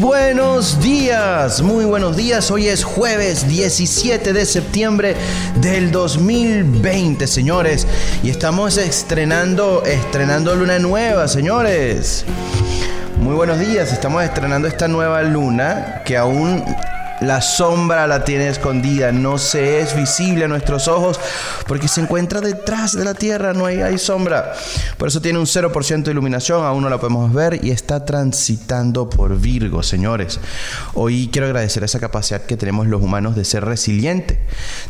buenos días, muy buenos días. Hoy es jueves 17 de septiembre del 2020, señores. Y estamos estrenando, estrenando luna nueva, señores. Muy buenos días, estamos estrenando esta nueva luna que aún la sombra la tiene escondida, no se es visible a nuestros ojos porque se encuentra detrás de la tierra, no hay, sombra. Por eso tiene un 0% de iluminación, aún no la podemos ver y está transitando por Virgo, señores. Hoy quiero agradecer esa capacidad que tenemos los humanos de ser resilientes,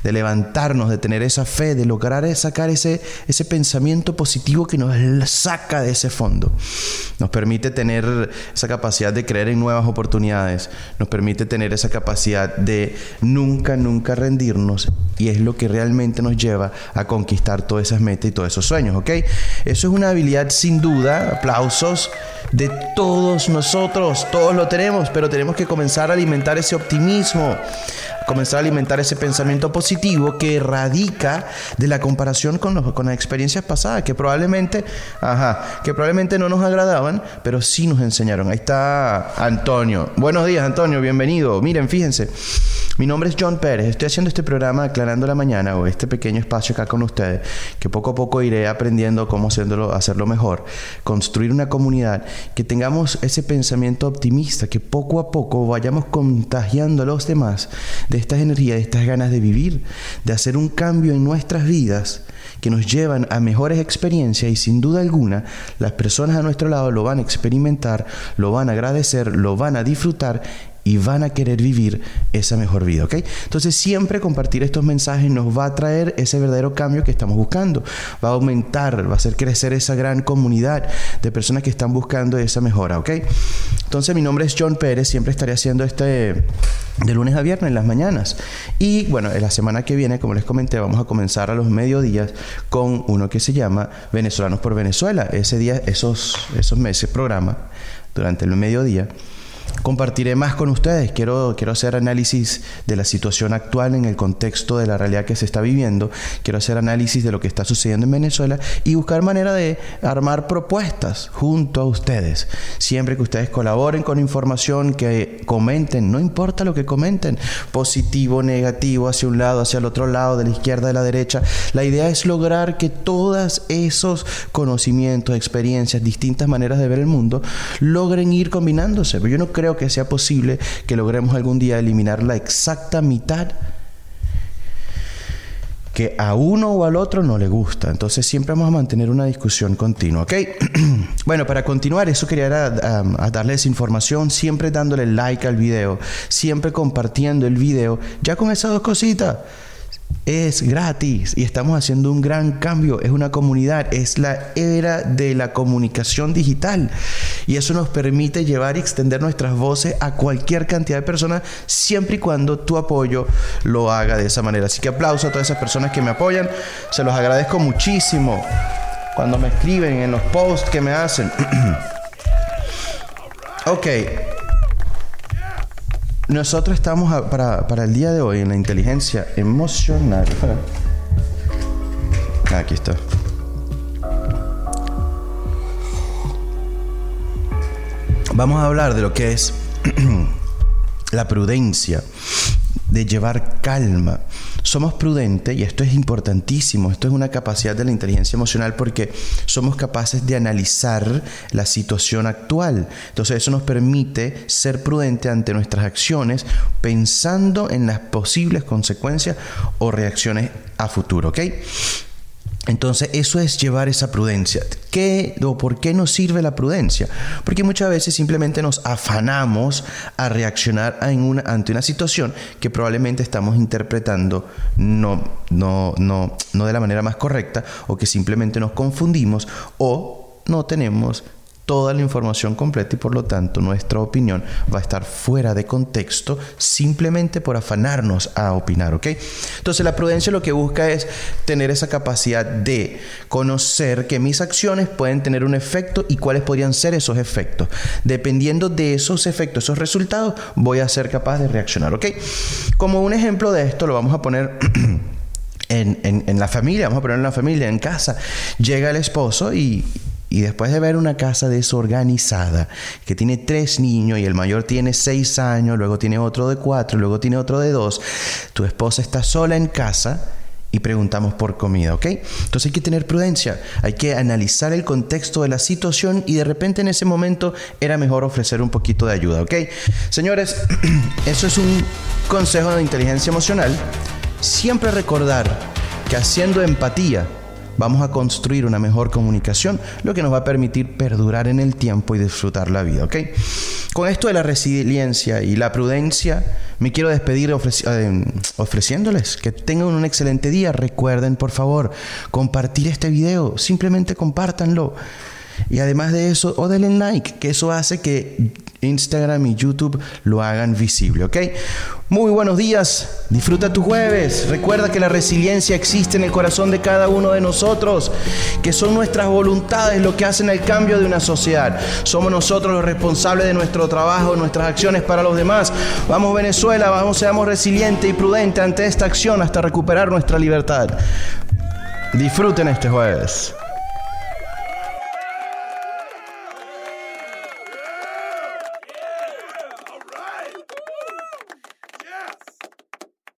de levantarnos, de tener esa fe, de lograr sacar ese, ese pensamiento positivo que nos saca de ese fondo. Nos permite tener esa capacidad de creer en nuevas oportunidades, nos permite tener esa capacidad de nunca, nunca rendirnos y es lo que realmente nos lleva a conquistar todas esas metas y todos esos sueños, ¿ok? Eso es una habilidad sin duda, aplausos de todos nosotros, todos lo tenemos, pero tenemos que comenzar a alimentar ese optimismo, comenzar a alimentar ese pensamiento positivo que radica de la comparación con, con las experiencias pasadas, que probablemente, ajá, que probablemente no nos agradaban, pero sí nos enseñaron. Ahí está Antonio. Buenos días, Antonio, bienvenido. Miren, fíjense. Mi nombre es John Pérez, estoy haciendo este programa Aclarando la Mañana o este pequeño espacio acá con ustedes, que poco a poco iré aprendiendo cómo hacerlo, hacerlo mejor, construir una comunidad, que tengamos ese pensamiento optimista, que poco a poco vayamos contagiando a los demás de estas energías, de estas ganas de vivir, de hacer un cambio en nuestras vidas que nos llevan a mejores experiencias y sin duda alguna las personas a nuestro lado lo van a experimentar, lo van a agradecer, lo van a disfrutar y van a querer vivir esa mejor vida, ¿ok? Entonces siempre compartir estos mensajes nos va a traer ese verdadero cambio que estamos buscando, va a aumentar, va a hacer crecer esa gran comunidad de personas que están buscando esa mejora, ¿ok? Entonces mi nombre es John Pérez, siempre estaré haciendo este de lunes a viernes en las mañanas. Y bueno, en la semana que viene, como les comenté, vamos a comenzar a los mediodías con uno que se llama Venezolanos por Venezuela. Ese día, esos, esos meses, programa durante el mediodía compartiré más con ustedes. Quiero, quiero hacer análisis de la situación actual en el contexto de la realidad que se está viviendo. Quiero hacer análisis de lo que está sucediendo en Venezuela y buscar manera de armar propuestas junto a ustedes. Siempre que ustedes colaboren con información, que comenten, no importa lo que comenten, positivo, negativo, hacia un lado, hacia el otro lado, de la izquierda, de la derecha. La idea es lograr que todos esos conocimientos, experiencias, distintas maneras de ver el mundo, logren ir combinándose. Pero yo no creo que sea posible que logremos algún día eliminar la exacta mitad que a uno o al otro no le gusta. Entonces siempre vamos a mantener una discusión continua, ¿ok? bueno, para continuar, eso quería darles información, siempre dándole like al video, siempre compartiendo el video, ya con esas dos cositas es gratis y estamos haciendo un gran cambio. Es una comunidad, es la era de la comunicación digital y eso nos permite llevar y extender nuestras voces a cualquier cantidad de personas siempre y cuando tu apoyo lo haga de esa manera. Así que aplauso a todas esas personas que me apoyan, se los agradezco muchísimo cuando me escriben en los posts que me hacen. ok. Nosotros estamos para, para, el día de hoy en la inteligencia emocional. Aquí está. Vamos a hablar de lo que es la prudencia, de llevar calma. Somos prudentes, y esto es importantísimo, esto es una capacidad de la inteligencia emocional porque somos capaces de analizar la situación actual. Entonces eso nos permite ser prudente ante nuestras acciones pensando en las posibles consecuencias o reacciones a futuro, ¿ok? Entonces, eso es llevar esa prudencia. ¿Qué o por qué nos sirve la prudencia? Porque muchas veces simplemente nos afanamos a reaccionar ante una situación que probablemente estamos interpretando no, no, no, no de la manera más correcta o que simplemente nos confundimos o no tenemos toda la información completa y por lo tanto nuestra opinión va a estar fuera de contexto simplemente por afanarnos a opinar, ¿ok? Entonces la prudencia lo que busca es tener esa capacidad de conocer que mis acciones pueden tener un efecto y cuáles podrían ser esos efectos. Dependiendo de esos efectos, esos resultados, voy a ser capaz de reaccionar, ¿ok? Como un ejemplo de esto lo vamos a poner... En, en, la familia, vamos a poner en la familia, en casa, llega el esposo y, Y después de ver una casa desorganizada, que tiene tres niños y el mayor tiene seis años, luego tiene otro de cuatro, luego tiene otro de dos, tu esposa está sola en casa y preguntamos por comida, ¿ok? Entonces hay que tener prudencia, hay que analizar el contexto de la situación y de repente en ese momento era mejor ofrecer un poquito de ayuda, ¿ok? Señores, eso es un consejo de inteligencia emocional. Siempre recordar que haciendo empatía, vamos a construir una mejor comunicación, lo que nos va a permitir perdurar en el tiempo y disfrutar la vida, ¿ok? Con esto de la resiliencia y la prudencia, me quiero despedir eh, ofreciéndoles que tengan un excelente día. Recuerden, por favor, compartir este video, simplemente compártanlo. Y además de eso, o denle like, que eso hace que Instagram y YouTube lo hagan visible, ¿ok? Muy buenos días, disfruta tu jueves. Recuerda que la resiliencia existe en el corazón de cada uno de nosotros, que son nuestras voluntades lo que hacen el cambio de una sociedad. Somos nosotros los responsables de nuestro trabajo, nuestras acciones para los demás. Vamos Venezuela, vamos, seamos resilientes y prudentes ante esta acción hasta recuperar nuestra libertad. Disfruten este jueves.